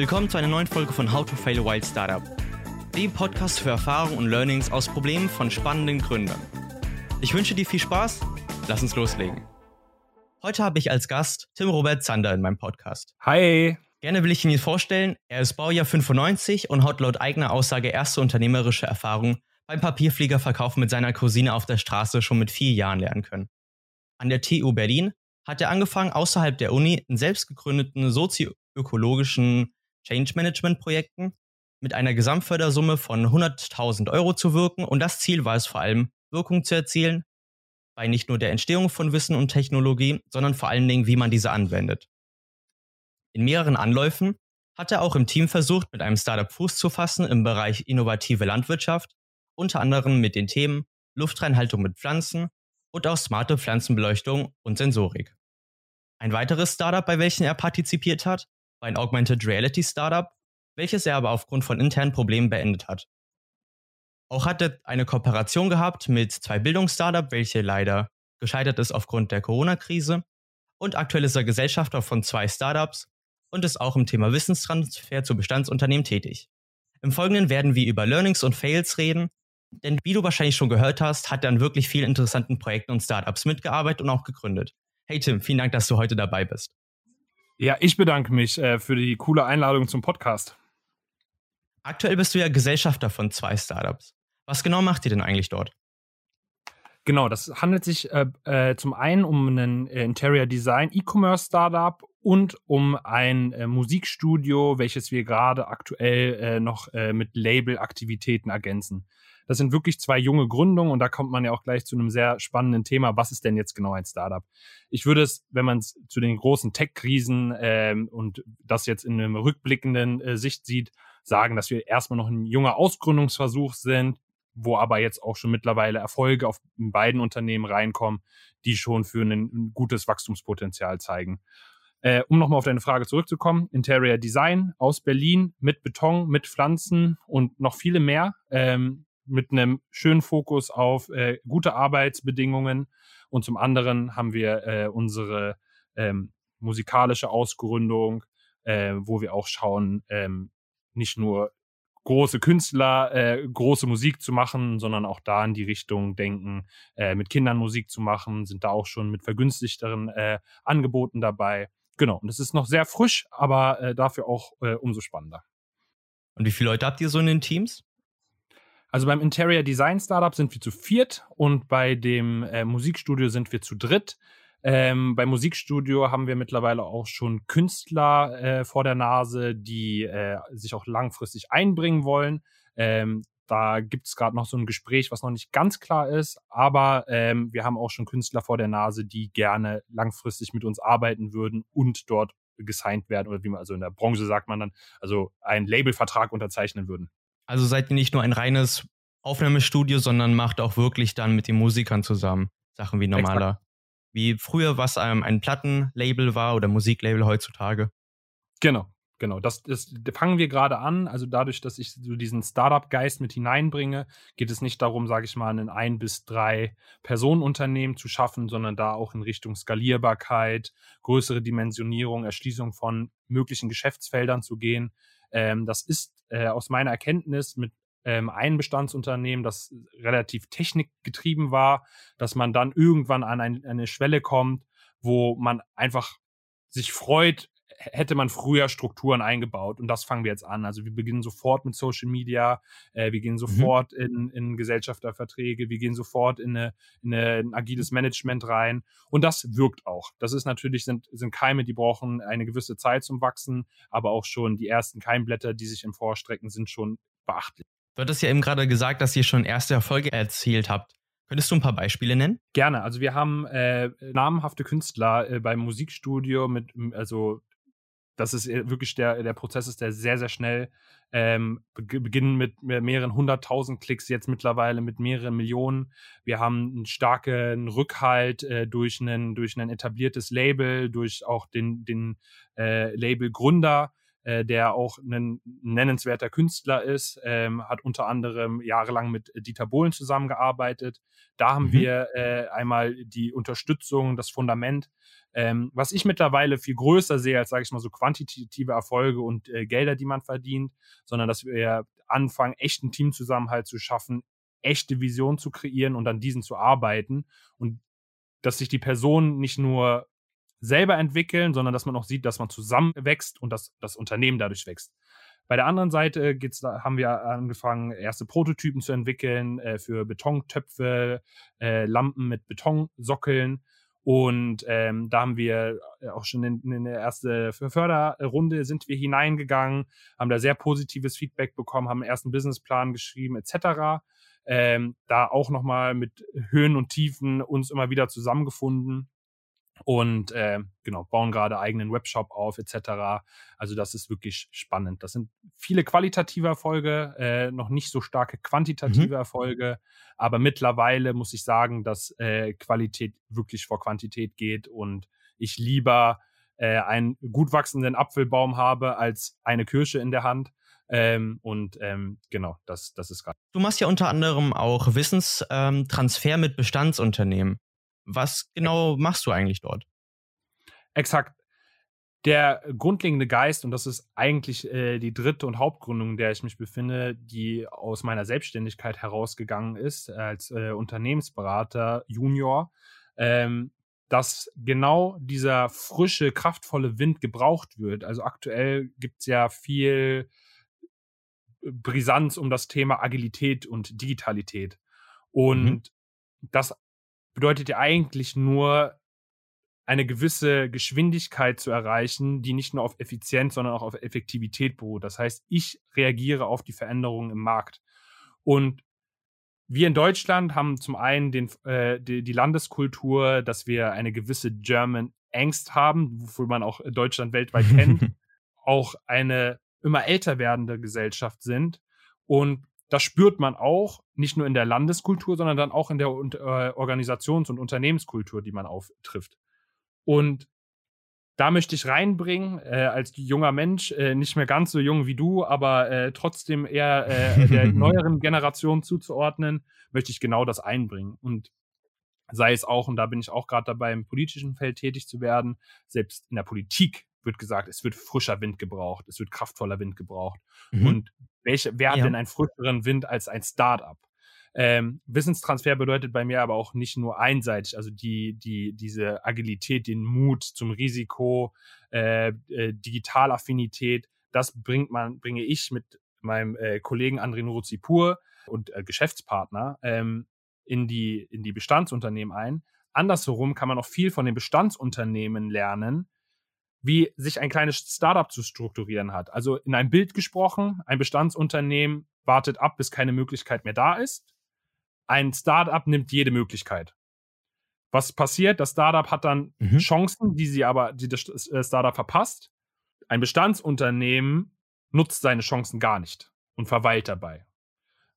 Willkommen zu einer neuen Folge von How to Fail a Wild Startup, dem Podcast für Erfahrungen und Learnings aus Problemen von spannenden Gründern. Ich wünsche dir viel Spaß, lass uns loslegen. Heute habe ich als Gast Tim Robert Zander in meinem Podcast. Hi! Gerne will ich ihn vorstellen. Er ist Baujahr 95 und hat laut eigener Aussage erste unternehmerische Erfahrung beim Papierfliegerverkauf mit seiner Cousine auf der Straße schon mit vier Jahren lernen können. An der TU Berlin hat er angefangen, außerhalb der Uni in selbst gegründeten sozioökologischen Change Management Projekten mit einer Gesamtfördersumme von 100.000 Euro zu wirken und das Ziel war es vor allem, Wirkung zu erzielen, bei nicht nur der Entstehung von Wissen und Technologie, sondern vor allen Dingen, wie man diese anwendet. In mehreren Anläufen hat er auch im Team versucht, mit einem Startup Fuß zu fassen im Bereich innovative Landwirtschaft, unter anderem mit den Themen Luftreinhaltung mit Pflanzen und auch smarte Pflanzenbeleuchtung und Sensorik. Ein weiteres Startup, bei welchem er partizipiert hat, war ein Augmented Reality Startup, welches er aber aufgrund von internen Problemen beendet hat. Auch hat er eine Kooperation gehabt mit zwei Bildungsstartups, welche leider gescheitert ist aufgrund der Corona-Krise. Und aktuell ist er Gesellschafter von zwei Startups und ist auch im Thema Wissenstransfer zu Bestandsunternehmen tätig. Im Folgenden werden wir über Learnings und Fails reden, denn wie du wahrscheinlich schon gehört hast, hat er an wirklich vielen interessanten Projekten und Startups mitgearbeitet und auch gegründet. Hey Tim, vielen Dank, dass du heute dabei bist. Ja, ich bedanke mich äh, für die coole Einladung zum Podcast. Aktuell bist du ja Gesellschafter von zwei Startups. Was genau macht ihr denn eigentlich dort? Genau, das handelt sich äh, äh, zum einen um ein äh, Interior Design E-Commerce Startup und um ein äh, Musikstudio, welches wir gerade aktuell äh, noch mit Label-Aktivitäten ergänzen. Das sind wirklich zwei junge Gründungen und da kommt man ja auch gleich zu einem sehr spannenden Thema. Was ist denn jetzt genau ein Startup? Ich würde es, wenn man es zu den großen Tech-Krisen ähm, und das jetzt in einem rückblickenden äh, Sicht sieht, sagen, dass wir erstmal noch ein junger Ausgründungsversuch sind, wo aber jetzt auch schon mittlerweile Erfolge auf beiden Unternehmen reinkommen, die schon für ein, gutes Wachstumspotenzial zeigen. Äh, um nochmal auf deine Frage zurückzukommen, Interior Design aus Berlin mit Beton, mit Pflanzen und noch viele mehr. Ähm, mit einem schönen Fokus auf äh, gute Arbeitsbedingungen. Und zum anderen haben wir äh, unsere ähm, musikalische Ausgründung, äh, wo wir auch schauen, ähm, nicht nur große Künstler, äh, große Musik zu machen, sondern auch da in die Richtung denken, äh, mit Kindern Musik zu machen, sind da auch schon mit vergünstigteren äh, Angeboten dabei. Genau, und es ist noch sehr frisch, aber äh, dafür auch äh, umso spannender. Und wie viele Leute habt ihr so in den Teams? Also beim Interior Design Startup sind wir zu viert und bei dem äh, Musikstudio sind wir zu dritt. Ähm, beim Musikstudio haben wir mittlerweile auch schon Künstler äh, vor der Nase, die äh, sich auch langfristig einbringen wollen. Ähm, da gibt es gerade noch so ein Gespräch, was noch nicht ganz klar ist, aber ähm, wir haben auch schon Künstler vor der Nase, die gerne langfristig mit uns arbeiten würden und dort gesigned werden oder wie man also in der Branche sagt man dann, also einen Labelvertrag unterzeichnen würden. Also seid ihr nicht nur ein reines Aufnahmestudio, sondern macht auch wirklich dann mit den Musikern zusammen Sachen wie normaler. Exakt. Wie früher, was ähm, ein Plattenlabel war oder Musiklabel heutzutage. Genau, genau. Das, das fangen wir gerade an. Also dadurch, dass ich so diesen Startup-Geist mit hineinbringe, geht es nicht darum, sage ich mal, ein ein bis drei Personenunternehmen zu schaffen, sondern da auch in Richtung Skalierbarkeit, größere Dimensionierung, Erschließung von möglichen Geschäftsfeldern zu gehen. Ähm, das ist äh, aus meiner Erkenntnis mit ähm, ein Bestandsunternehmen, das relativ technikgetrieben war, dass man dann irgendwann an ein, eine Schwelle kommt, wo man einfach sich freut, hätte man früher Strukturen eingebaut. Und das fangen wir jetzt an. Also wir beginnen sofort mit Social Media, äh, wir gehen mhm. sofort mhm. in, in Gesellschafterverträge, wir gehen sofort in, eine, in, eine, ein agiles Management rein. Und das wirkt auch. Das ist natürlich, sind, sind Keime, die brauchen eine gewisse Zeit zum Wachsen, aber auch schon die ersten Keimblätter, die sich im Vorstrecken, sind schon beachtlich. Du hattest ja eben gerade gesagt, dass ihr schon erste Erfolge erzielt habt. Könntest du ein paar Beispiele nennen? Gerne. Also wir haben äh, namhafte Künstler äh, beim Musikstudio mit, also das ist äh, wirklich der, der Prozess ist der sehr, sehr schnell. Ähm, beginnen mit mehreren hunderttausend Klicks, jetzt mittlerweile mit mehreren Millionen. Wir haben einen starken Rückhalt äh, durch, einen, durch ein etabliertes Label, durch auch den, den äh, Label-Gründer, äh, der auch ein nennenswerter Künstler ist, ähm, hat unter anderem jahrelang mit Dieter Bohlen zusammengearbeitet. Da haben mhm. wir äh, einmal die Unterstützung, das Fundament. Ähm, was ich mittlerweile viel größer sehe als, sage ich mal, so quantitative Erfolge und äh, Gelder, die man verdient, sondern dass wir anfangen, echten Teamzusammenhalt zu schaffen, echte Vision zu kreieren und an diesen zu arbeiten und dass sich die Personen nicht nur selber entwickeln, sondern dass man auch sieht, dass man zusammen wächst und dass das Unternehmen dadurch wächst. Bei der anderen Seite geht's, haben wir angefangen, erste Prototypen zu entwickeln äh, für Betontöpfe, äh, Lampen mit Betonsockeln. Und ähm, da haben wir äh, auch schon in, in der erste Förderrunde sind wir hineingegangen, haben da sehr positives Feedback bekommen, haben einen ersten Businessplan geschrieben etc. Ähm, da auch nochmal mit Höhen und Tiefen uns immer wieder zusammengefunden und äh, genau bauen gerade eigenen Webshop auf etc. Also das ist wirklich spannend. Das sind viele qualitative Erfolge, äh, noch nicht so starke quantitative mhm. Erfolge, aber mittlerweile muss ich sagen, dass äh, Qualität wirklich vor Quantität geht und ich lieber äh, einen gut wachsenden Apfelbaum habe als eine Kirsche in der Hand. Ähm, und ähm, genau, das, das ist gerade. Du machst ja unter anderem auch Wissenstransfer mit Bestandsunternehmen. Was genau machst du eigentlich dort? Exakt. Der grundlegende Geist, und das ist eigentlich äh, die dritte und Hauptgründung, in der ich mich befinde, die aus meiner Selbstständigkeit herausgegangen ist, als äh, Unternehmensberater Junior, ähm, dass genau dieser frische, kraftvolle Wind gebraucht wird. Also aktuell gibt es ja viel Brisanz um das Thema Agilität und Digitalität. Und mhm. das bedeutet ja eigentlich nur, eine gewisse Geschwindigkeit zu erreichen, die nicht nur auf Effizienz, sondern auch auf Effektivität beruht. Das heißt, ich reagiere auf die Veränderungen im Markt. Und wir in Deutschland haben zum einen den, äh, die, die, Landeskultur, dass wir eine gewisse German Angst haben, wofür man auch Deutschland weltweit kennt, auch eine immer älter werdende Gesellschaft sind. Und das spürt man auch nicht nur in der Landeskultur, sondern dann auch in der äh, Organisations- und Unternehmenskultur, die man auftrifft. Und da möchte ich reinbringen, äh, als junger Mensch, äh, nicht mehr ganz so jung wie du, aber äh, trotzdem eher äh, der neueren Generation zuzuordnen, möchte ich genau das einbringen. Und sei es auch, und da bin ich auch gerade dabei, im politischen Feld tätig zu werden, selbst in der Politik wird gesagt, es wird frischer Wind gebraucht, es wird kraftvoller Wind gebraucht. Mhm. Und welche, wer hat ja. denn einen frischeren Wind als ein Startup? Ähm, Wissenstransfer bedeutet bei mir aber auch nicht nur einseitig, also die, die, diese Agilität, den Mut zum Risiko, äh, äh, Digitalaffinität, das bringt man, bringe ich mit meinem äh, Kollegen André Nuruzipur und äh, Geschäftspartner ähm, in, die, in die Bestandsunternehmen ein. Andersherum kann man auch viel von den Bestandsunternehmen lernen, wie sich ein kleines Startup zu strukturieren hat. Also in einem Bild gesprochen, ein Bestandsunternehmen wartet ab, bis keine Möglichkeit mehr da ist. Ein Startup nimmt jede Möglichkeit. Was passiert? Das Startup hat dann mhm. Chancen, die sie aber, die das äh, Startup verpasst. Ein Bestandsunternehmen nutzt seine Chancen gar nicht und verweilt dabei.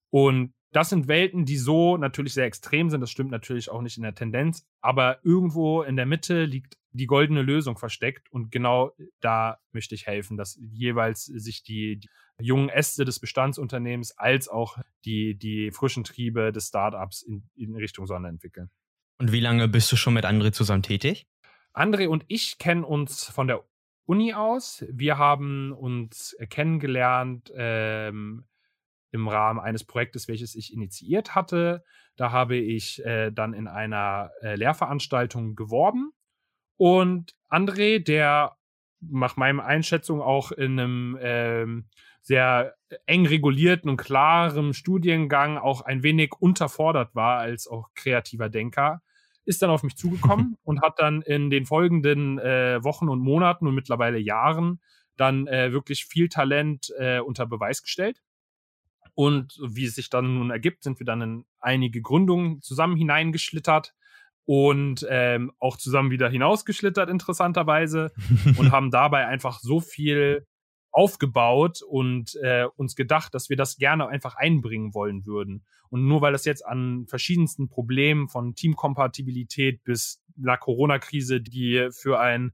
Und das sind Welten, die so natürlich sehr extrem sind. Das stimmt natürlich auch nicht in der Tendenz. Aber irgendwo in der Mitte liegt die goldene Lösung versteckt. Und genau da möchte ich helfen, dass jeweils sich die, die jungen Äste des Bestandsunternehmens als auch die, die frischen Triebe des Startups in, in Richtung Sonne entwickeln. Und wie lange bist du schon mit André zusammen tätig? André und ich kennen uns von der Uni aus. Wir haben uns kennengelernt ähm, im Rahmen eines Projektes, welches ich initiiert hatte. Da habe ich äh, dann in einer äh, Lehrveranstaltung geworben und André, der nach meiner Einschätzung auch in einem ähm, sehr eng regulierten und klaren Studiengang auch ein wenig unterfordert war als auch kreativer Denker, ist dann auf mich zugekommen und hat dann in den folgenden äh, Wochen und Monaten und mittlerweile Jahren dann äh, wirklich viel Talent äh, unter Beweis gestellt. Und wie es sich dann nun ergibt, sind wir dann in einige Gründungen zusammen hineingeschlittert und ähm, auch zusammen wieder hinausgeschlittert, interessanterweise, und haben dabei einfach so viel aufgebaut und äh, uns gedacht, dass wir das gerne einfach einbringen wollen würden. Und nur weil das jetzt an verschiedensten Problemen von Teamkompatibilität bis einer Corona-Krise, die für ein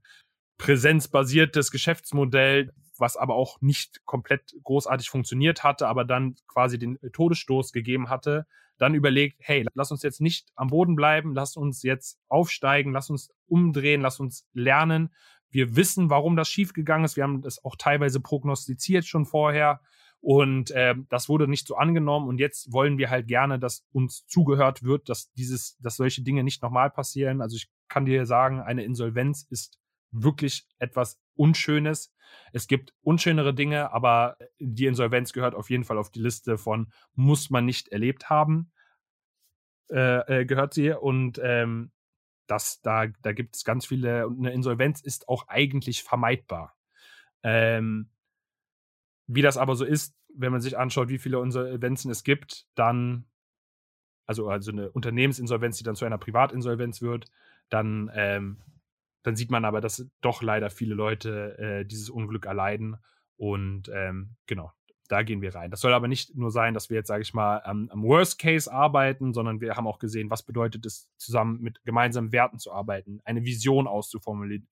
präsenzbasiertes Geschäftsmodell was aber auch nicht komplett großartig funktioniert hatte, aber dann quasi den Todesstoß gegeben hatte, dann überlegt, hey, lass uns jetzt nicht am Boden bleiben, lass uns jetzt aufsteigen, lass uns umdrehen, lass uns lernen. Wir wissen, warum das schiefgegangen ist. Wir haben das auch teilweise prognostiziert schon vorher. Und äh, das wurde nicht so angenommen. Und jetzt wollen wir halt gerne, dass uns zugehört wird, dass dieses, dass solche Dinge nicht nochmal passieren. Also ich kann dir sagen, eine Insolvenz ist wirklich etwas Unschönes. Es gibt unschönere Dinge, aber die Insolvenz gehört auf jeden Fall auf die Liste von muss man nicht erlebt haben. Äh, äh, gehört sie. Und ähm, das, da, da gibt es ganz viele, und eine Insolvenz ist auch eigentlich vermeidbar. Ähm, wie das aber so ist, wenn man sich anschaut, wie viele Insolvenzen es gibt, dann, also, also eine Unternehmensinsolvenz, die dann zu einer Privatinsolvenz wird, dann, ähm, dann sieht man aber, dass doch leider viele Leute äh, dieses Unglück erleiden. Und ähm, genau, da gehen wir rein. Das soll aber nicht nur sein, dass wir jetzt, sage ich mal, am, am, Worst Case arbeiten, sondern wir haben auch gesehen, was bedeutet es, zusammen mit gemeinsamen Werten zu arbeiten, eine Vision auszuformulieren,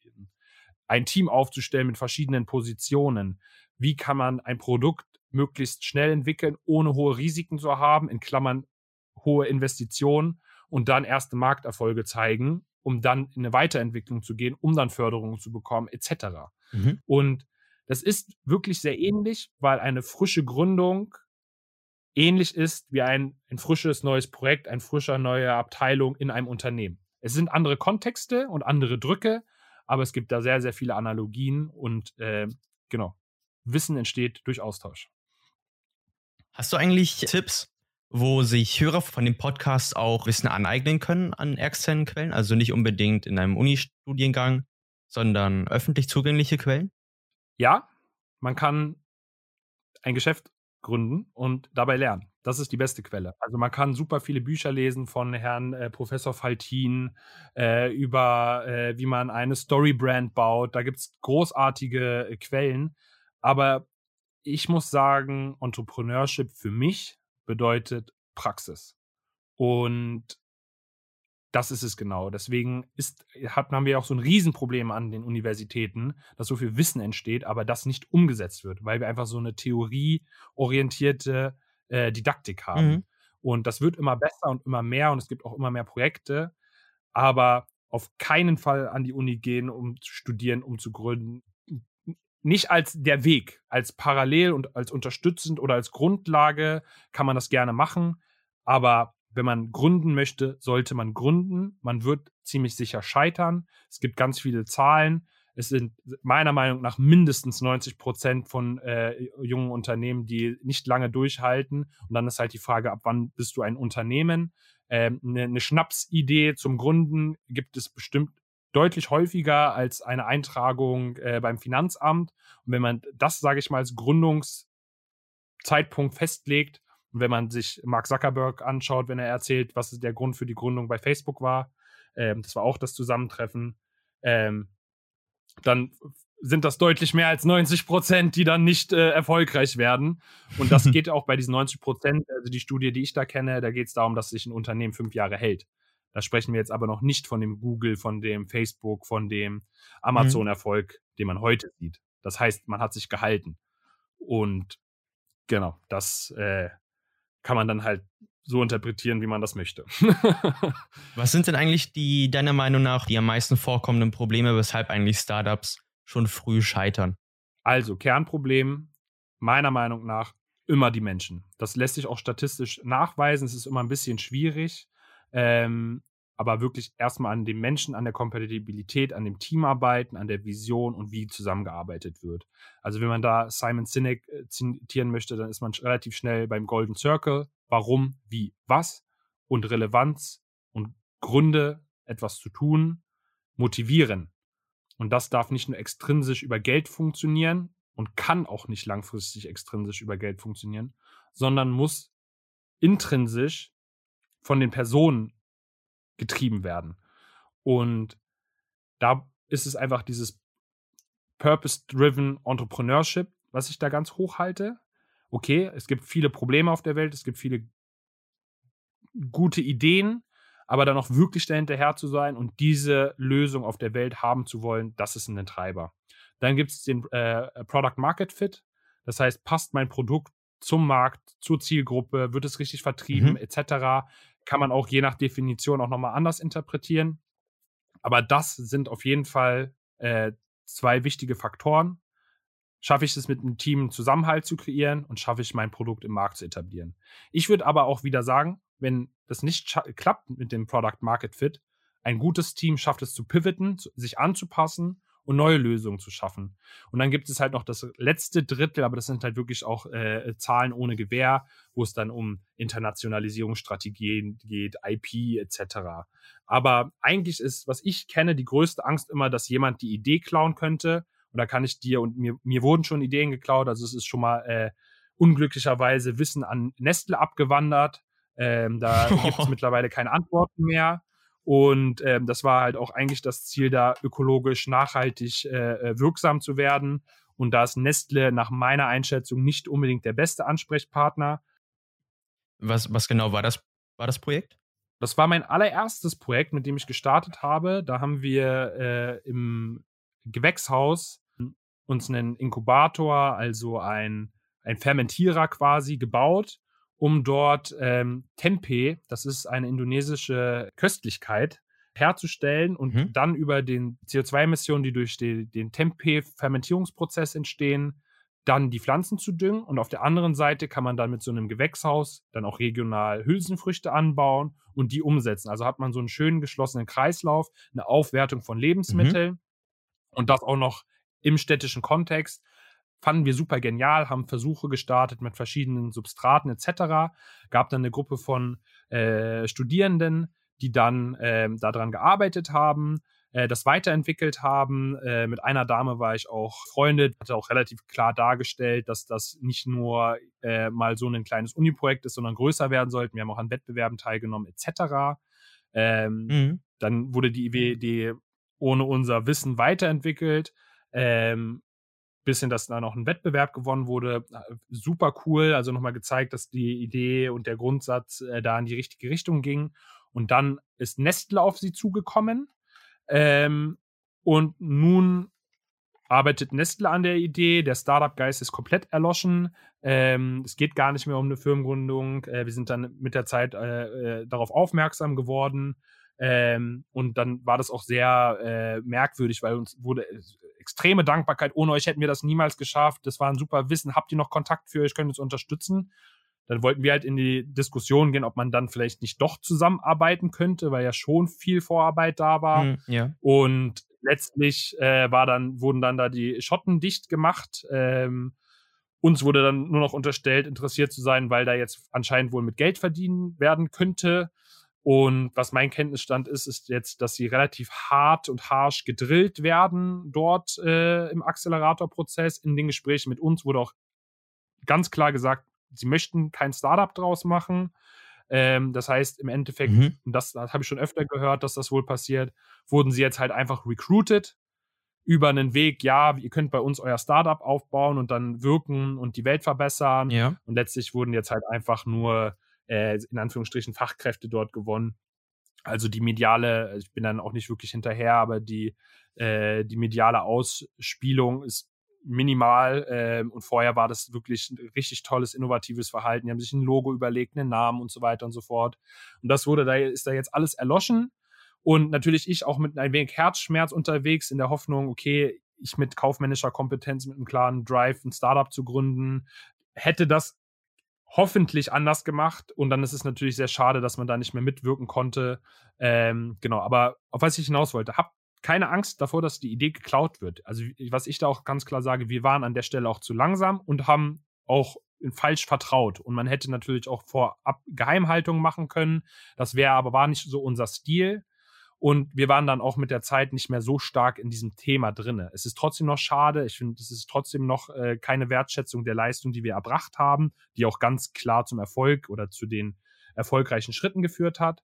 ein Team aufzustellen mit verschiedenen Positionen, wie kann man ein Produkt möglichst schnell entwickeln, ohne hohe Risiken zu haben, in Klammern hohe Investitionen und dann erste Markterfolge zeigen, um dann in eine Weiterentwicklung zu gehen, um dann Förderungen zu bekommen, etc. Mhm. Und das ist wirklich sehr ähnlich, weil eine frische Gründung ähnlich ist wie ein, ein frisches neues Projekt, ein frischer neue Abteilung in einem Unternehmen. Es sind andere Kontexte und andere Drücke, aber es gibt da sehr, sehr viele Analogien und äh, genau, Wissen entsteht durch Austausch. Hast du eigentlich Tipps, wo sich Hörer von dem Podcast auch Wissen aneignen können an externen Quellen? Also nicht unbedingt in einem Uni-Studiengang, sondern öffentlich zugängliche Quellen? Ja, man kann ein Geschäft gründen und dabei lernen. Das ist die beste Quelle. Also man kann super viele Bücher lesen von Herrn äh, Professor Faltin äh, über, äh, wie man eine Storybrand baut. Da gibt es großartige äh, Quellen. Aber ich muss sagen, Entrepreneurship für mich bedeutet Praxis. Und das ist es genau. Deswegen ist, hat, haben wir auch so ein Riesenproblem an den Universitäten, dass so viel Wissen entsteht, aber das nicht umgesetzt wird, weil wir einfach so eine theorieorientierte äh, Didaktik haben. Mhm. Und das wird immer besser und immer mehr und es gibt auch immer mehr Projekte, aber auf keinen Fall an die Uni gehen, um zu studieren, um zu gründen, nicht als der Weg, als parallel und als unterstützend oder als Grundlage kann man das gerne machen. Aber wenn man gründen möchte, sollte man gründen. Man wird ziemlich sicher scheitern. Es gibt ganz viele Zahlen. Es sind meiner Meinung nach mindestens 90 Prozent von äh, jungen Unternehmen, die nicht lange durchhalten. Und dann ist halt die Frage, ab wann bist du ein Unternehmen? Ähm, eine, eine Schnapsidee zum Gründen gibt es bestimmt deutlich häufiger als eine Eintragung äh, beim Finanzamt. Und wenn man das, sage ich mal, als Gründungszeitpunkt festlegt und wenn man sich Mark Zuckerberg anschaut, wenn er erzählt, was der Grund für die Gründung bei Facebook war, ähm, das war auch das Zusammentreffen, ähm, dann sind das deutlich mehr als 90 Prozent, die dann nicht äh, erfolgreich werden. Und das geht auch bei diesen 90 Prozent, also die Studie, die ich da kenne, da geht es darum, dass sich ein Unternehmen fünf Jahre hält. Da sprechen wir jetzt aber noch nicht von dem Google, von dem Facebook, von dem mhm. Amazon-Erfolg, mhm. den man heute sieht. Das heißt, man hat sich gehalten. Und genau, das äh, kann man dann halt so interpretieren, wie man das möchte. Was sind denn eigentlich die, deiner Meinung nach, die am meisten vorkommenden Probleme, weshalb eigentlich Startups schon früh scheitern? Also, Kernproblem, meiner Meinung nach, immer die Menschen. Das lässt sich auch statistisch nachweisen. Es ist immer ein bisschen schwierig. Ähm, aber wirklich erstmal an dem Menschen, an der Kompatibilität, an dem Team arbeiten, an der Vision und wie zusammengearbeitet wird. Also wenn man da Simon Sinek äh, zitieren möchte, dann ist man relativ schnell beim Golden Circle. Warum, wie, was und Relevanz und Gründe, etwas zu tun, motivieren. Und das darf nicht nur extrinsisch über Geld funktionieren und kann auch nicht langfristig extrinsisch über Geld funktionieren, sondern muss intrinsisch von den Personen getrieben werden. Und da ist es einfach dieses Purpose-Driven Entrepreneurship, was ich da ganz hoch halte. Okay, es gibt viele Probleme auf der Welt, es gibt viele gute Ideen, aber dann auch wirklich dahinterher zu sein und diese Lösung auf der Welt haben zu wollen, das ist ein Treiber. Dann gibt es den äh, Product Market Fit. Das heißt, passt mein Produkt zum Markt, zur Zielgruppe, wird es richtig vertrieben, mhm. etc. Kann man auch je nach Definition auch nochmal anders interpretieren. Aber das sind auf jeden Fall äh, zwei wichtige Faktoren. Schaffe ich es mit einem Team Zusammenhalt zu kreieren und schaffe ich mein Produkt im Markt zu etablieren. Ich würde aber auch wieder sagen, wenn das nicht klappt mit dem Product Market Fit, ein gutes Team schafft es zu pivoten, sich anzupassen und neue Lösungen zu schaffen. Und dann gibt es halt noch das letzte Drittel, aber das sind halt wirklich auch äh, Zahlen ohne Gewähr, wo es dann um Internationalisierungsstrategien geht, IP etc. Aber eigentlich ist, was ich kenne, die größte Angst immer, dass jemand die Idee klauen könnte. Und da kann ich dir und mir, mir wurden schon Ideen geklaut. Also es ist schon mal äh, unglücklicherweise Wissen an Nestle abgewandert. Ähm, da gibt es mittlerweile keine Antworten mehr. Und ähm, das war halt auch eigentlich das Ziel, da ökologisch nachhaltig äh, äh, wirksam zu werden. Und da ist Nestle nach meiner Einschätzung nicht unbedingt der beste Ansprechpartner. Was, was genau war das, war das Projekt? Das war mein allererstes Projekt, mit dem ich gestartet habe. Da haben wir äh, im Gewächshaus uns einen Inkubator, also ein, ein Fermentierer quasi, gebaut um dort ähm, Tempeh, das ist eine indonesische Köstlichkeit, herzustellen und mhm. dann über den CO2-Emissionen, die durch die, den Tempeh-Fermentierungsprozess entstehen, dann die Pflanzen zu düngen. Und auf der anderen Seite kann man dann mit so einem Gewächshaus dann auch regional Hülsenfrüchte anbauen und die umsetzen. Also hat man so einen schönen geschlossenen Kreislauf, eine Aufwertung von Lebensmitteln mhm. und das auch noch im städtischen Kontext fanden wir super genial, haben Versuche gestartet mit verschiedenen Substraten etc. Gab dann eine Gruppe von äh, Studierenden, die dann äh, daran gearbeitet haben, äh, das weiterentwickelt haben. Äh, mit einer Dame war ich auch Freunde, hatte auch relativ klar dargestellt, dass das nicht nur äh, mal so ein kleines Uni-Projekt ist, sondern größer werden sollte. Wir haben auch an Wettbewerben teilgenommen etc. Ähm, mhm. Dann wurde die Idee ohne unser Wissen weiterentwickelt. Ähm, bisschen, dass da noch ein Wettbewerb gewonnen wurde. Super cool. Also nochmal gezeigt, dass die Idee und der Grundsatz äh, da in die richtige Richtung ging. Und dann ist Nestle auf sie zugekommen. Ähm, und nun arbeitet Nestle an der Idee. Der Startup-Geist ist komplett erloschen. Ähm, es geht gar nicht mehr um eine Firmengründung. Äh, wir sind dann mit der Zeit äh, äh darauf aufmerksam geworden. Ähm, und dann war das auch sehr äh, merkwürdig, weil uns wurde extreme Dankbarkeit. Ohne euch hätten wir das niemals geschafft. Das war ein super Wissen. Habt ihr noch Kontakt für euch? Könnt uns unterstützen? Dann wollten wir halt in die Diskussion gehen, ob man dann vielleicht nicht doch zusammenarbeiten könnte, weil ja schon viel Vorarbeit da war. Mm, ja. Und letztlich äh, war dann, wurden dann da die Schotten dicht gemacht. Ähm, uns wurde dann nur noch unterstellt, interessiert zu sein, weil da jetzt anscheinend wohl mit Geld verdienen werden könnte. Und was mein Kenntnisstand ist, ist jetzt, dass sie relativ hart und harsch gedrillt werden dort äh, im Accelerator-Prozess. In den Gesprächen mit uns wurde auch ganz klar gesagt, sie möchten kein Startup draus machen. Ähm, das heißt, im Endeffekt, mhm. und das, das habe ich schon öfter gehört, dass das wohl passiert, wurden sie jetzt halt einfach recruited über einen Weg, ja, ihr könnt bei uns euer Startup aufbauen und dann wirken und die Welt verbessern. Ja. Und letztlich wurden jetzt halt einfach nur äh, in Anführungsstrichen Fachkräfte dort gewonnen. Also die mediale, ich bin dann auch nicht wirklich hinterher, aber die, äh, die mediale Ausspielung ist minimal äh, und vorher war das wirklich ein richtig tolles, innovatives Verhalten. Die haben sich ein Logo überlegt, einen Namen und so weiter und so fort. Und das wurde da, ist da jetzt alles erloschen. Und natürlich ich auch mit ein wenig Herzschmerz unterwegs in der Hoffnung, okay, ich mit kaufmännischer Kompetenz, mit einem klaren Drive, ein Startup zu gründen, hätte das hoffentlich anders gemacht. Und dann ist es natürlich sehr schade, dass man da nicht mehr mitwirken konnte. Ähm, genau, aber auf was ich hinaus wollte, habt keine Angst davor, dass die Idee geklaut wird. Also, was ich da auch ganz klar sage, wir waren an der Stelle auch zu langsam und haben auch falsch vertraut. Und man hätte natürlich auch vorab Geheimhaltung machen können. Das wäre aber war nicht so unser Stil. Und wir waren dann auch mit der Zeit nicht mehr so stark in diesem Thema drinne. Es ist trotzdem noch schade. Ich finde, es ist trotzdem noch äh, keine Wertschätzung der Leistung, die wir erbracht haben, die auch ganz klar zum Erfolg oder zu den erfolgreichen Schritten geführt hat.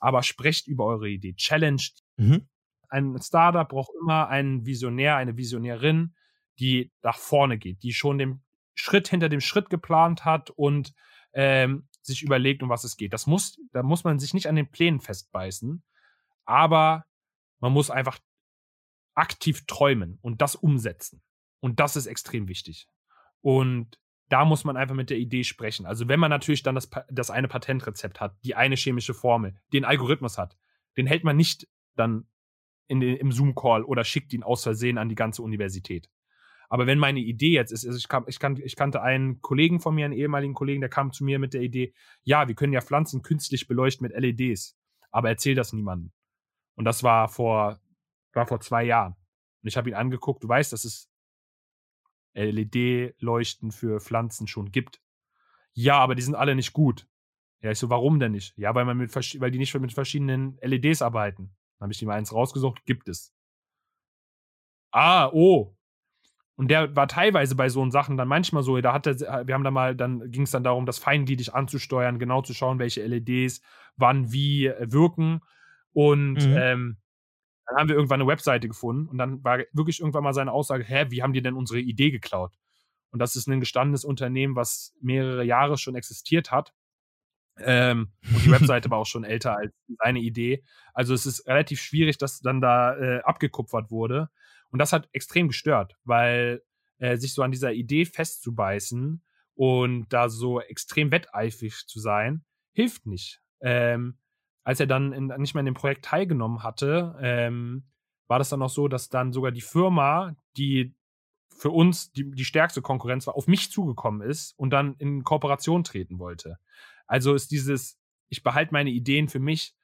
Aber sprecht über eure Idee. Challenge. Mhm. Ein Startup braucht immer einen Visionär, eine Visionärin, die nach vorne geht, die schon den Schritt hinter dem Schritt geplant hat und ähm, sich überlegt, um was es geht. Das muss, da muss man sich nicht an den Plänen festbeißen, aber man muss einfach aktiv träumen und das umsetzen. Und das ist extrem wichtig. Und da muss man einfach mit der Idee sprechen. Also wenn man natürlich dann das, das eine Patentrezept hat, die eine chemische Formel, den Algorithmus hat, den hält man nicht dann in den, im Zoom-Call oder schickt ihn aus Versehen an die ganze Universität. Aber wenn meine Idee jetzt ist, also ich, kam, ich, kan, ich kannte einen Kollegen von mir, einen ehemaligen Kollegen, der kam zu mir mit der Idee, ja, wir können ja Pflanzen künstlich beleuchten mit LEDs, aber erzähl das niemandem. Und das war vor, war vor zwei Jahren. Und ich habe ihn angeguckt, du weißt, dass es LED-Leuchten für Pflanzen schon gibt. Ja, aber die sind alle nicht gut. Ja, ich so, warum denn nicht? Ja, weil man mit weil die nicht mit verschiedenen LEDs arbeiten. Dann habe ich mal eins rausgesucht, gibt es. Ah, oh. Und der war teilweise bei so Sachen dann manchmal so, da hatte, wir haben da mal, dann ging es dann darum, das feingliedig anzusteuern, genau zu schauen, welche LEDs wann wie wirken. Und mhm. ähm, dann haben wir irgendwann eine Webseite gefunden und dann war wirklich irgendwann mal seine Aussage, hä, wie haben die denn unsere Idee geklaut? Und das ist ein gestandenes Unternehmen, was mehrere Jahre schon existiert hat. Ähm, und die Webseite war auch schon älter als seine Idee. Also es ist relativ schwierig, dass dann da äh, abgekupfert wurde. Und das hat extrem gestört, weil äh, sich so an dieser Idee festzubeißen und da so extrem wetteifrig zu sein, hilft nicht. Ähm, als er dann in, nicht mehr in dem Projekt teilgenommen hatte, ähm, war das dann auch so, dass dann sogar die Firma, die für uns die, die stärkste Konkurrenz war, auf mich zugekommen ist und dann in Kooperation treten wollte. Also ist dieses, ich behalte meine Ideen für mich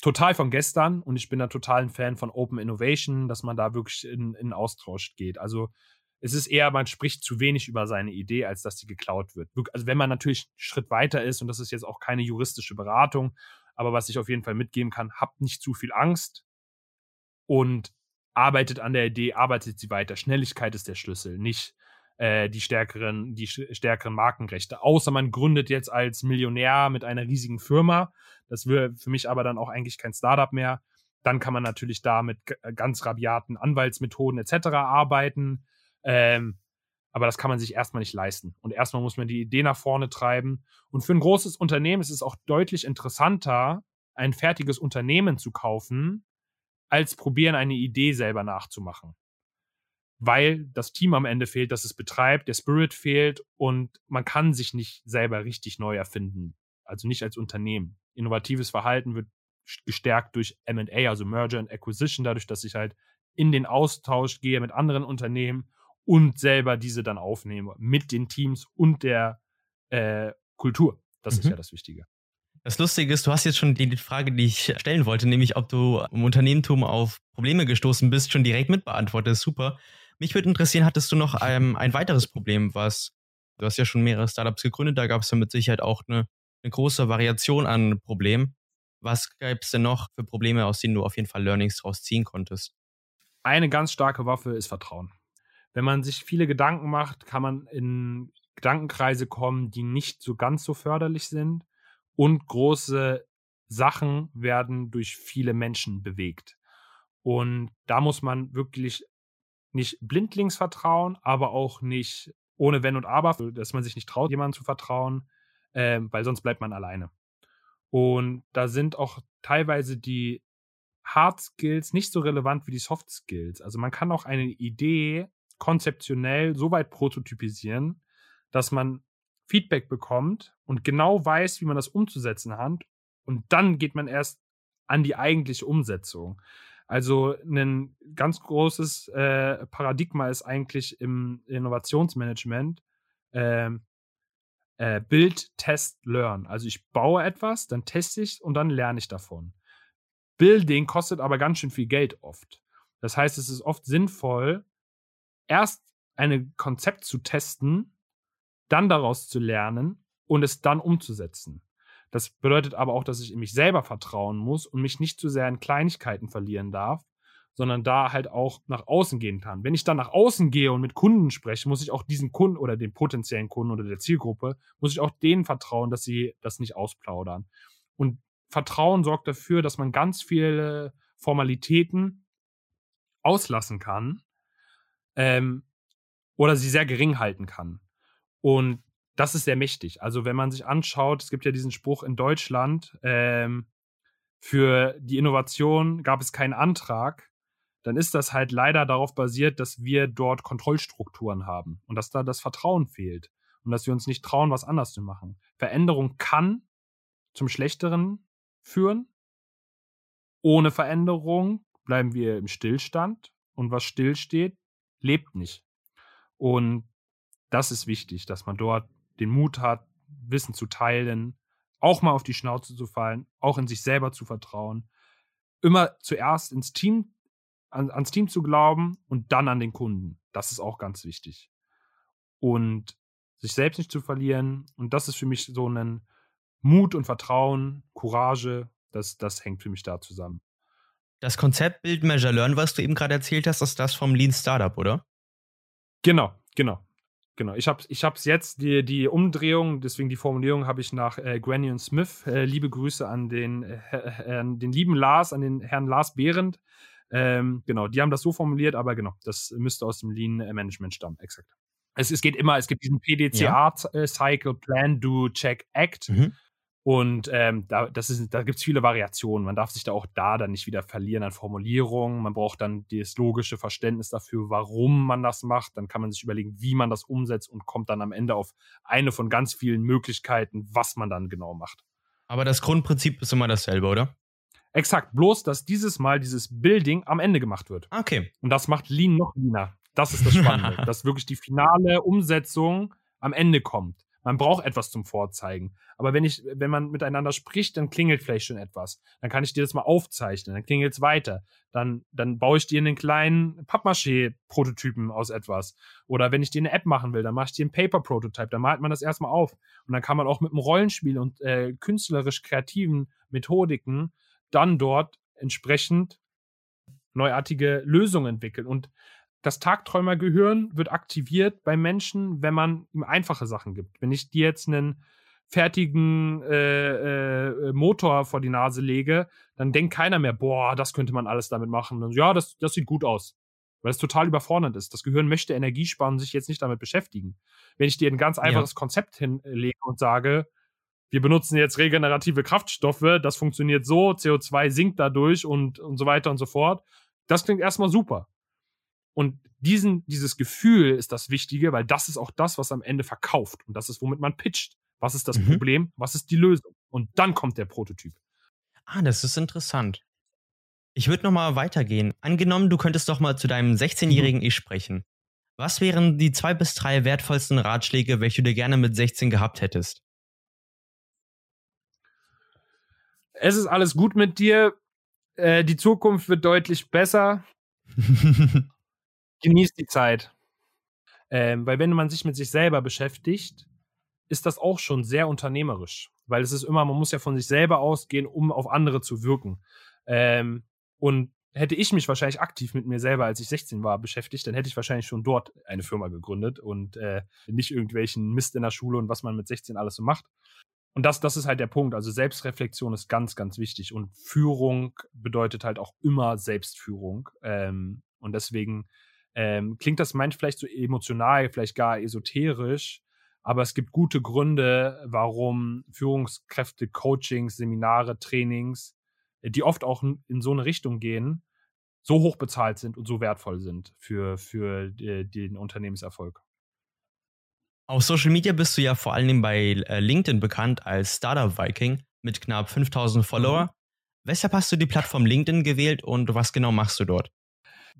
total von gestern und ich bin da total ein Fan von Open Innovation, dass man da wirklich in, in Austausch geht. Also es ist eher, man spricht zu wenig über seine Idee, als dass sie geklaut wird. Also wenn man natürlich einen Schritt weiter ist, und das ist jetzt auch keine juristische Beratung, aber was ich auf jeden Fall mitgeben kann, habt nicht zu viel Angst und arbeitet an der Idee, arbeitet sie weiter. Schnelligkeit ist der Schlüssel, nicht äh, die stärkeren, die stärkeren Markenrechte. Außer man gründet jetzt als Millionär mit einer riesigen Firma. Das wäre für mich aber dann auch eigentlich kein Startup mehr. Dann kann man natürlich da mit ganz rabiaten Anwaltsmethoden etc. arbeiten. Ähm, aber das kann man sich erstmal nicht leisten. Und erstmal muss man die Idee nach vorne treiben. Und für ein großes Unternehmen ist es auch deutlich interessanter, ein fertiges Unternehmen zu kaufen, als probieren, eine Idee selber nachzumachen. Weil das Team am Ende fehlt, das es betreibt, der Spirit fehlt und man kann sich nicht selber richtig neu erfinden. Also nicht als Unternehmen. Innovatives Verhalten wird gestärkt durch MA, also Merger and Acquisition, dadurch, dass ich halt in den Austausch gehe mit anderen Unternehmen und selber diese dann aufnehme mit den Teams und der äh, Kultur. Das mhm. ist ja das Wichtige. Das Lustige ist, du hast jetzt schon die Frage, die ich stellen wollte, nämlich ob du im Unternehmertum auf Probleme gestoßen bist, schon direkt mitbeantwortet. Super. Mich würde interessieren, hattest du noch ähm, ein weiteres Problem, was du hast ja schon mehrere Startups gegründet, da gab es ja mit Sicherheit auch eine, eine große Variation an Problemen. Was gäbe es denn noch für Probleme, aus denen du auf jeden Fall Learnings draus ziehen konntest? Eine ganz starke Waffe ist Vertrauen wenn man sich viele Gedanken macht, kann man in Gedankenkreise kommen, die nicht so ganz so förderlich sind. Und große Sachen werden durch viele Menschen bewegt. Und da muss man wirklich nicht blindlings vertrauen, aber auch nicht ohne Wenn und Aber, dass man sich nicht traut, jemandem zu vertrauen, äh, weil sonst bleibt man alleine. Und da sind auch teilweise die Hard Skills nicht so relevant wie die Soft Skills. Also man kann auch eine Idee konzeptionell so weit prototypisieren, dass man Feedback bekommt und genau weiß, wie man das umzusetzen hat. Und dann geht man erst an die eigentliche Umsetzung. Also ein ganz großes äh, Paradigma ist eigentlich im Innovationsmanagement äh, äh, Build, Test, Learn. Also ich baue etwas, dann teste ich und dann lerne ich davon. Building kostet aber ganz schön viel Geld oft. Das heißt, es ist oft sinnvoll, erst ein Konzept zu testen, dann daraus zu lernen und es dann umzusetzen. Das bedeutet aber auch, dass ich in mich selber vertrauen muss und mich nicht zu sehr in Kleinigkeiten verlieren darf, sondern da halt auch nach außen gehen kann. Wenn ich dann nach außen gehe und mit Kunden spreche, muss ich auch diesen Kunden oder den potenziellen Kunden oder der Zielgruppe, muss ich auch denen vertrauen, dass sie das nicht ausplaudern. Und Vertrauen sorgt dafür, dass man ganz viele Formalitäten auslassen kann ähm, oder sie sehr gering halten kann. Und das ist sehr mächtig. Also wenn man sich anschaut, es gibt ja diesen Spruch in Deutschland, ähm, für die Innovation gab es keinen Antrag, dann ist das halt leider darauf basiert, dass wir dort Kontrollstrukturen haben und dass da das Vertrauen fehlt und dass wir uns nicht trauen, was anders zu machen. Veränderung kann zum Schlechteren führen. Ohne Veränderung bleiben wir im Stillstand und was stillsteht, lebt nicht. Und das ist wichtig, dass man dort den Mut hat, Wissen zu teilen, auch mal auf die Schnauze zu fallen, auch in sich selber zu vertrauen, immer zuerst ins Team, an, ans Team zu glauben und dann an den Kunden. Das ist auch ganz wichtig. Und sich selbst nicht zu verlieren. Und das ist für mich so ein Mut und Vertrauen, Courage, das, das hängt für mich da zusammen. Das Konzept Build, Measure, Learn, was du eben gerade erzählt hast, ist das vom Lean Startup, oder? Genau, genau. Genau, ich habe ich hab's jetzt, die, die Umdrehung, deswegen die Formulierung habe ich nach äh, Granny und Smith. Äh, liebe Grüße an den, äh, den lieben Lars, an den Herrn Lars Behrendt. Ähm, genau, die haben das so formuliert, aber genau, das müsste aus dem Lean Management stammen, exakt. Es, es geht immer, es gibt diesen PDCA-Cycle, Plan, Do, Check, Act. Mhm. Und ähm, da, das ist, da gibt es viele Variationen. Man darf sich da auch da dann nicht wieder verlieren an Formulierungen. Man braucht dann das logische Verständnis dafür, warum man das macht. Dann kann man sich überlegen, wie man das umsetzt und kommt dann am Ende auf eine von ganz vielen Möglichkeiten, was man dann genau macht. Aber das Grundprinzip ist immer dasselbe, oder? Exakt, bloß dass dieses Mal dieses Building am Ende gemacht wird. Okay. Und das macht Lean noch leaner. Das ist das Spannende, dass wirklich die finale Umsetzung am Ende kommt. Man braucht etwas zum Vorzeigen. Aber wenn ich, wenn man miteinander spricht, dann klingelt vielleicht schon etwas. Dann kann ich dir das mal aufzeichnen. Dann klingelt es weiter. Dann, dann baue ich dir einen kleinen Pappmaché-Prototypen aus etwas. Oder wenn ich dir eine App machen will, dann mache ich dir einen Paper-Prototype. Dann malt man das erstmal auf. Und dann kann man auch mit einem Rollenspiel und äh, künstlerisch kreativen Methodiken dann dort entsprechend neuartige Lösungen entwickeln. Und das Tagträumergehirn wird aktiviert bei Menschen, wenn man ihm einfache Sachen gibt. Wenn ich dir jetzt einen fertigen äh, äh, Motor vor die Nase lege, dann denkt keiner mehr, boah, das könnte man alles damit machen. Und ja, das, das sieht gut aus. Weil es total überfordernd ist. Das Gehirn möchte Energie sparen und sich jetzt nicht damit beschäftigen. Wenn ich dir ein ganz einfaches ja. Konzept hinlege und sage, wir benutzen jetzt regenerative Kraftstoffe, das funktioniert so, CO2 sinkt dadurch und, und so weiter und so fort. Das klingt erstmal super. Und diesen, dieses Gefühl ist das Wichtige, weil das ist auch das, was am Ende verkauft. Und das ist, womit man pitcht. Was ist das mhm. Problem? Was ist die Lösung? Und dann kommt der Prototyp. Ah, das ist interessant. Ich würde noch mal weitergehen. Angenommen, du könntest doch mal zu deinem 16-jährigen mhm. Ich sprechen. Was wären die zwei bis drei wertvollsten Ratschläge, welche du gerne mit 16 gehabt hättest? Es ist alles gut mit dir. Äh, die Zukunft wird deutlich besser. genießt die Zeit. Ähm, weil wenn man sich mit sich selber beschäftigt, ist das auch schon sehr unternehmerisch. Weil es ist immer, man muss ja von sich selber ausgehen, um auf andere zu wirken. Ähm, und hätte ich mich wahrscheinlich aktiv mit mir selber, als ich 16 war, beschäftigt, dann hätte ich wahrscheinlich schon dort eine Firma gegründet und äh, nicht irgendwelchen Mist in der Schule und was man mit 16 alles so macht. Und das, das ist halt der Punkt. Also Selbstreflexion ist ganz, ganz wichtig. Und Führung bedeutet halt auch immer Selbstführung. Ähm, und deswegen ähm, klingt das meint vielleicht so emotional, vielleicht gar esoterisch, aber es gibt gute Gründe, warum Führungskräfte Coachings, Seminare, Trainings, äh, die oft auch in so eine Richtung gehen, so hoch bezahlt sind und so wertvoll sind für, für äh, den Unternehmenserfolg. Auf Social Media bist du ja vor allem bei äh, LinkedIn bekannt als Startup Viking mit knapp 5000 Follower. Mhm. Weshalb hast du die Plattform LinkedIn gewählt und was genau machst du dort?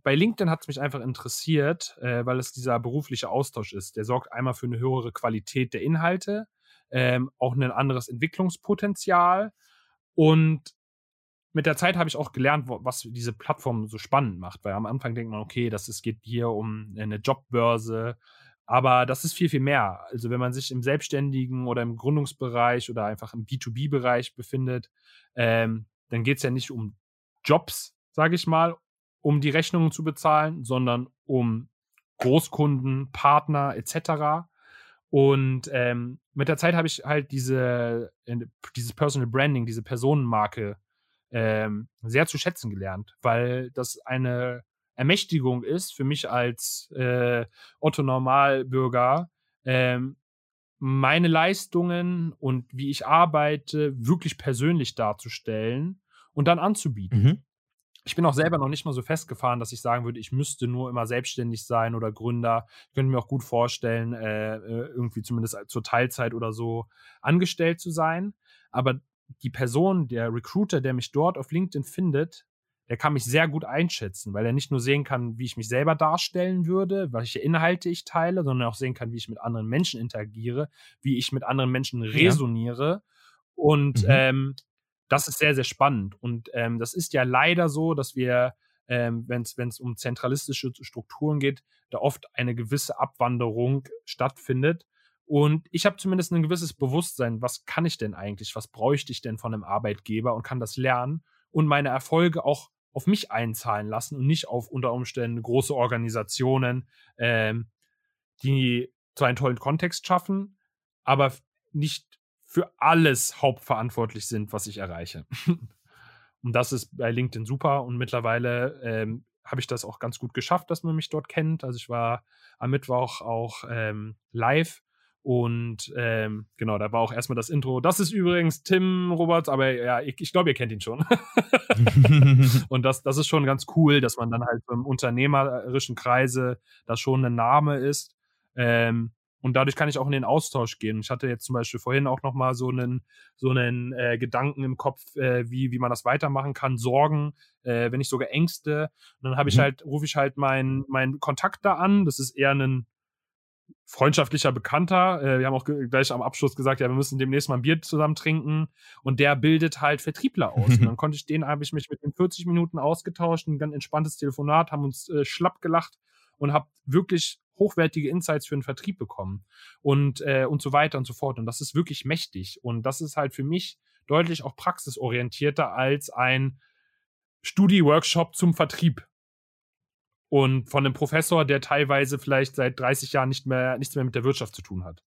Bei LinkedIn hat es mich einfach interessiert, äh, weil es dieser berufliche Austausch ist. Der sorgt einmal für eine höhere Qualität der Inhalte, ähm, auch ein anderes Entwicklungspotenzial. Und mit der Zeit habe ich auch gelernt, was diese Plattform so spannend macht, weil am Anfang denkt man, okay, das ist, geht hier um eine Jobbörse, aber das ist viel, viel mehr. Also wenn man sich im Selbstständigen oder im Gründungsbereich oder einfach im B2B-Bereich befindet, ähm, dann geht es ja nicht um Jobs, sage ich mal, um die Rechnungen zu bezahlen, sondern um Großkunden, Partner etc. Und ähm, mit der Zeit habe ich halt diese, äh, dieses Personal Branding, diese Personenmarke ähm, sehr zu schätzen gelernt, weil das eine Ermächtigung ist für mich als äh, Otto Normalbürger, ähm, meine Leistungen und wie ich arbeite wirklich persönlich darzustellen und dann anzubieten. Mhm. Ich bin auch selber noch nicht mal so festgefahren, dass ich sagen würde, ich müsste nur immer selbstständig sein oder Gründer. Ich könnte mir auch gut vorstellen, äh, äh irgendwie zumindest zur Teilzeit oder so angestellt zu sein. Aber die Person, der Recruiter, der mich dort auf LinkedIn findet, der kann mich sehr gut einschätzen, weil er nicht nur sehen kann, wie ich mich selber darstellen würde, welche Inhalte ich teile, sondern auch sehen kann, wie ich mit anderen Menschen interagiere, wie ich mit anderen Menschen resoniere. Ja. Und mhm. ähm, das ist sehr, sehr spannend. Und ähm, das ist ja leider so, dass wir, ähm, wenn es um zentralistische Strukturen geht, da oft eine gewisse Abwanderung stattfindet. Und ich habe zumindest ein gewisses Bewusstsein, was kann ich denn eigentlich, was bräuchte ich denn von einem Arbeitgeber und kann das lernen und meine Erfolge auch auf mich einzahlen lassen und nicht auf unter Umständen große Organisationen, ähm, die zwar einen tollen Kontext schaffen, aber nicht für alles hauptverantwortlich sind, was ich erreiche. und das ist bei LinkedIn super und mittlerweile ähm, habe ich das auch ganz gut geschafft, dass man mich dort kennt. Also ich war am Mittwoch auch ähm, live und ähm, genau, da war auch erstmal das Intro. Das ist übrigens Tim Roberts, aber ja, ich, ich glaube, ihr kennt ihn schon. und das, das ist schon ganz cool, dass man dann halt im unternehmerischen Kreise das schon ein Name ist. Ähm, und dadurch kann ich auch in den Austausch gehen. Ich hatte jetzt zum Beispiel vorhin auch noch mal so einen, so einen äh, Gedanken im Kopf, äh, wie, wie man das weitermachen kann, Sorgen, äh, wenn nicht sogar Ängste. Und dann habe ich mhm. halt, rufe ich halt meinen mein Kontakt da an. Das ist eher ein freundschaftlicher Bekannter. Äh, wir haben auch gleich am Abschluss gesagt, ja, wir müssen demnächst mal ein Bier zusammen trinken. Und der bildet halt Vertriebler aus. und dann konnte ich den, habe ich mich mit den 40 Minuten ausgetauscht, ein ganz entspanntes Telefonat, haben uns äh, schlapp gelacht und habe wirklich hochwertige Insights für den Vertrieb bekommen und, äh, und so weiter und so fort. Und das ist wirklich mächtig. Und das ist halt für mich deutlich auch praxisorientierter als ein Studi-Workshop zum Vertrieb. Und von einem Professor, der teilweise vielleicht seit 30 Jahren nicht mehr, nichts mehr mit der Wirtschaft zu tun hat.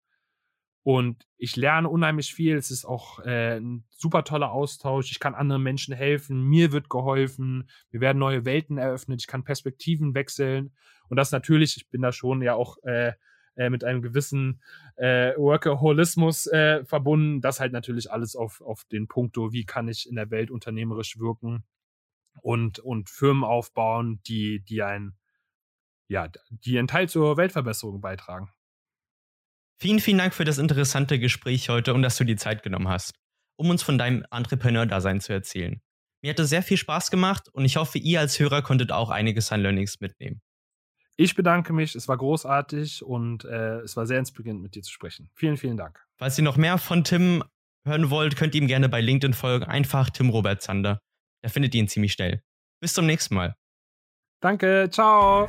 Und ich lerne unheimlich viel. Es ist auch äh, ein super toller Austausch. Ich kann anderen Menschen helfen. Mir wird geholfen. Mir werden neue Welten eröffnet. Ich kann Perspektiven wechseln. Und das natürlich, ich bin da schon ja auch äh, äh, mit einem gewissen äh, Workaholismus äh, verbunden. Das halt natürlich alles auf, auf den Punkt, wie kann ich in der Welt unternehmerisch wirken und, und Firmen aufbauen, die, die ein, ja, die einen Teil zur Weltverbesserung beitragen. Vielen, vielen Dank für das interessante Gespräch heute und dass du die Zeit genommen hast, um uns von deinem Entrepreneur-Dasein zu erzählen. Mir hat es sehr viel Spaß gemacht und ich hoffe, ihr als Hörer konntet auch einiges an Learnings mitnehmen. Ich bedanke mich, es war großartig und äh, es war sehr inspirierend, mit dir zu sprechen. Vielen, vielen Dank. Falls ihr noch mehr von Tim hören wollt, könnt ihr ihm gerne bei LinkedIn folgen. Einfach Tim Robert Zander. Da findet ihr ihn ziemlich schnell. Bis zum nächsten Mal. Danke, ciao.